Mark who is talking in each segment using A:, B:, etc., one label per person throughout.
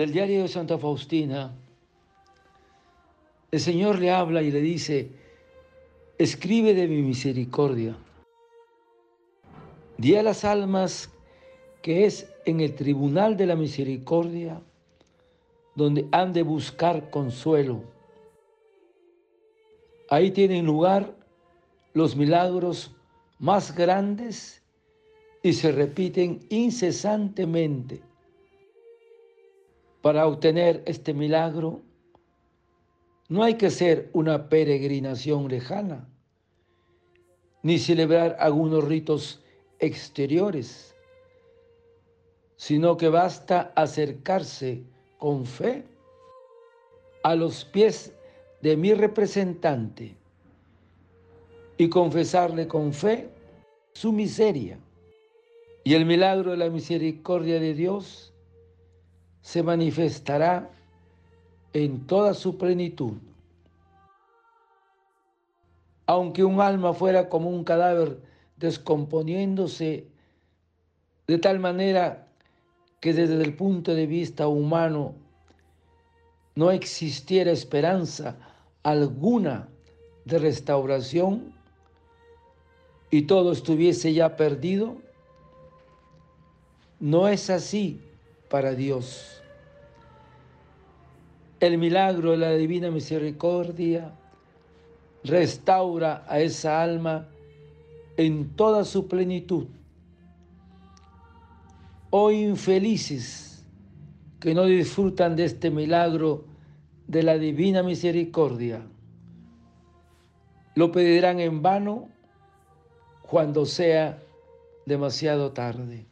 A: del diario de Santa Faustina, el Señor le habla y le dice, escribe de mi misericordia. Di a las almas que es en el tribunal de la misericordia donde han de buscar consuelo. Ahí tienen lugar los milagros más grandes y se repiten incesantemente. Para obtener este milagro no hay que ser una peregrinación lejana, ni celebrar algunos ritos exteriores, sino que basta acercarse con fe a los pies de mi representante y confesarle con fe su miseria. Y el milagro de la misericordia de Dios se manifestará en toda su plenitud. Aunque un alma fuera como un cadáver descomponiéndose de tal manera que desde el punto de vista humano no existiera esperanza alguna de restauración, y todo estuviese ya perdido? No es así para Dios. El milagro de la divina misericordia restaura a esa alma en toda su plenitud. Oh infelices que no disfrutan de este milagro de la divina misericordia, lo pedirán en vano cuando sea demasiado tarde.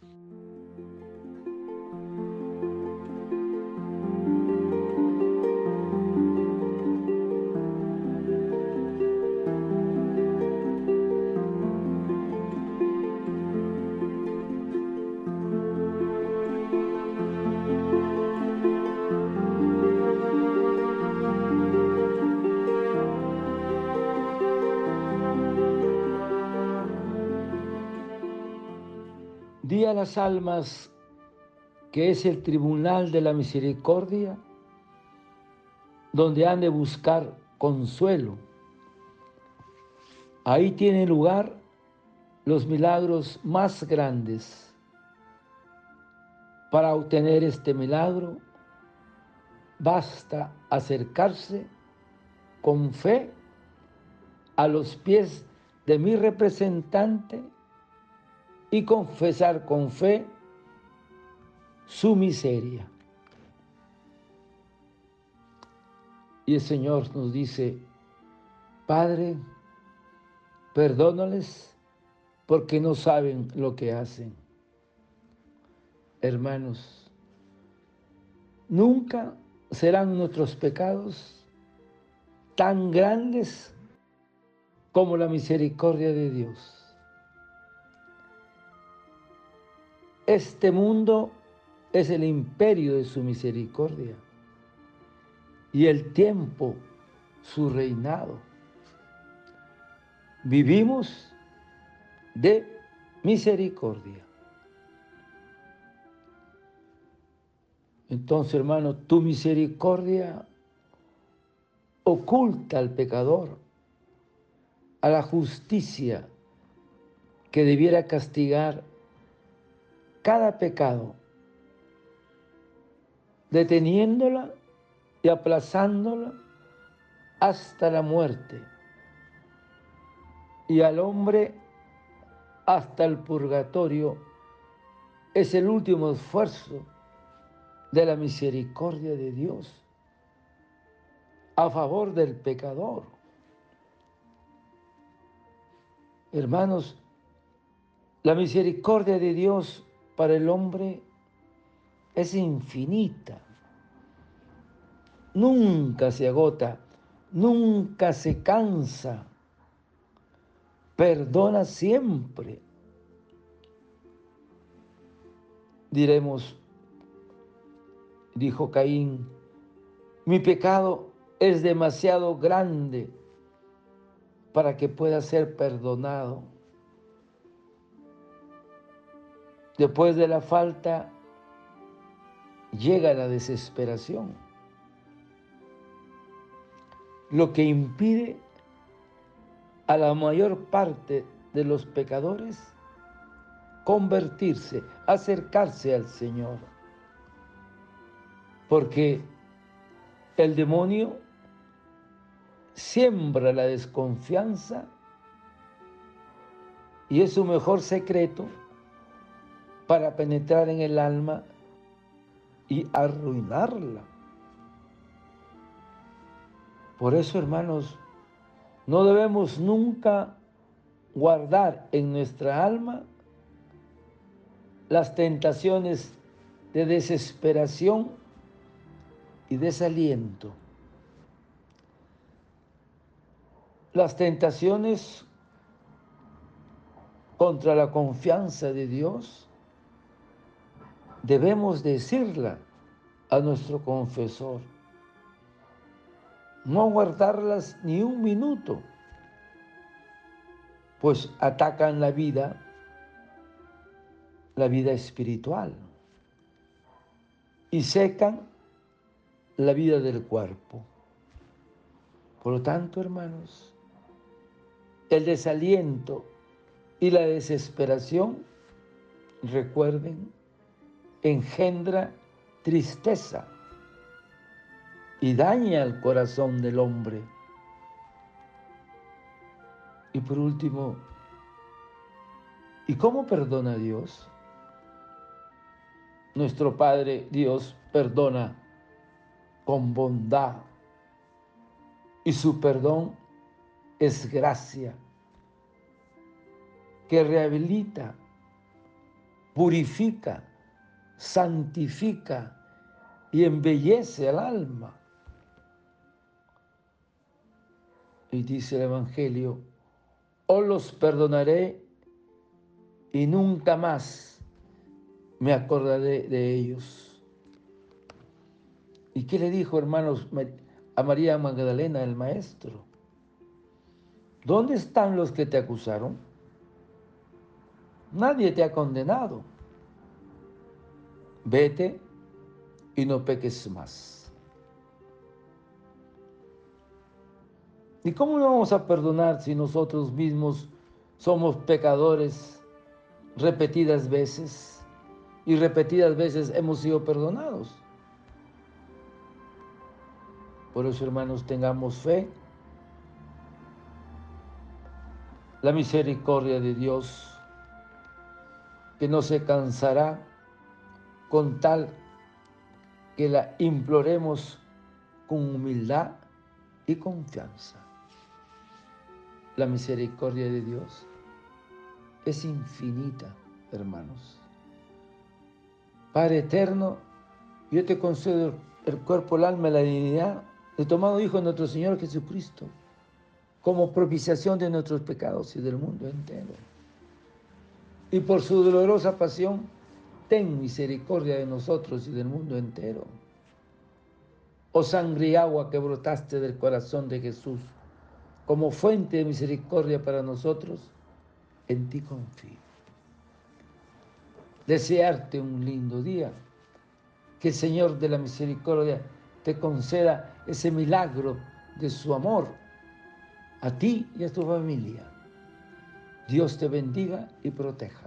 A: Di a las almas que es el tribunal de la misericordia, donde han de buscar consuelo. Ahí tienen lugar los milagros más grandes. Para obtener este milagro, basta acercarse con fe a los pies de mi representante y confesar con fe su miseria. Y el Señor nos dice, Padre, perdónales porque no saben lo que hacen. Hermanos, nunca serán nuestros pecados tan grandes como la misericordia de Dios. Este mundo es el imperio de su misericordia y el tiempo su reinado. Vivimos de misericordia. Entonces, hermano, tu misericordia oculta al pecador, a la justicia que debiera castigar cada pecado, deteniéndola y aplazándola hasta la muerte, y al hombre hasta el purgatorio, es el último esfuerzo de la misericordia de Dios a favor del pecador. Hermanos, la misericordia de Dios para el hombre es infinita. Nunca se agota, nunca se cansa. Perdona siempre. Diremos, dijo Caín, mi pecado es demasiado grande para que pueda ser perdonado. Después de la falta llega la desesperación, lo que impide a la mayor parte de los pecadores convertirse, acercarse al Señor. Porque el demonio siembra la desconfianza y es su mejor secreto para penetrar en el alma y arruinarla. Por eso, hermanos, no debemos nunca guardar en nuestra alma las tentaciones de desesperación y desaliento. Las tentaciones contra la confianza de Dios, debemos decirla a nuestro confesor. No guardarlas ni un minuto, pues atacan la vida, la vida espiritual, y secan la vida del cuerpo. Por lo tanto, hermanos, el desaliento y la desesperación, recuerden, engendra tristeza y daña el corazón del hombre. Y por último, ¿y cómo perdona Dios? Nuestro Padre Dios perdona con bondad y su perdón es gracia que rehabilita, purifica, santifica y embellece al alma. Y dice el Evangelio, os los perdonaré y nunca más me acordaré de ellos. ¿Y qué le dijo, hermanos, a María Magdalena, el maestro? ¿Dónde están los que te acusaron? Nadie te ha condenado. Vete y no peques más. ¿Y cómo vamos a perdonar si nosotros mismos somos pecadores repetidas veces y repetidas veces hemos sido perdonados? Por eso, hermanos, tengamos fe. La misericordia de Dios que no se cansará con tal que la imploremos con humildad y confianza. La misericordia de Dios es infinita, hermanos. Padre eterno, yo te concedo el cuerpo, el alma y la dignidad de tomado Hijo de nuestro Señor Jesucristo como propiciación de nuestros pecados y del mundo entero y por su dolorosa pasión, ten misericordia de nosotros y del mundo entero. Oh sangre y agua que brotaste del corazón de Jesús, como fuente de misericordia para nosotros, en ti confío. Desearte un lindo día, que el Señor de la misericordia te conceda ese milagro de su amor a ti y a tu familia Dios te bendiga y proteja.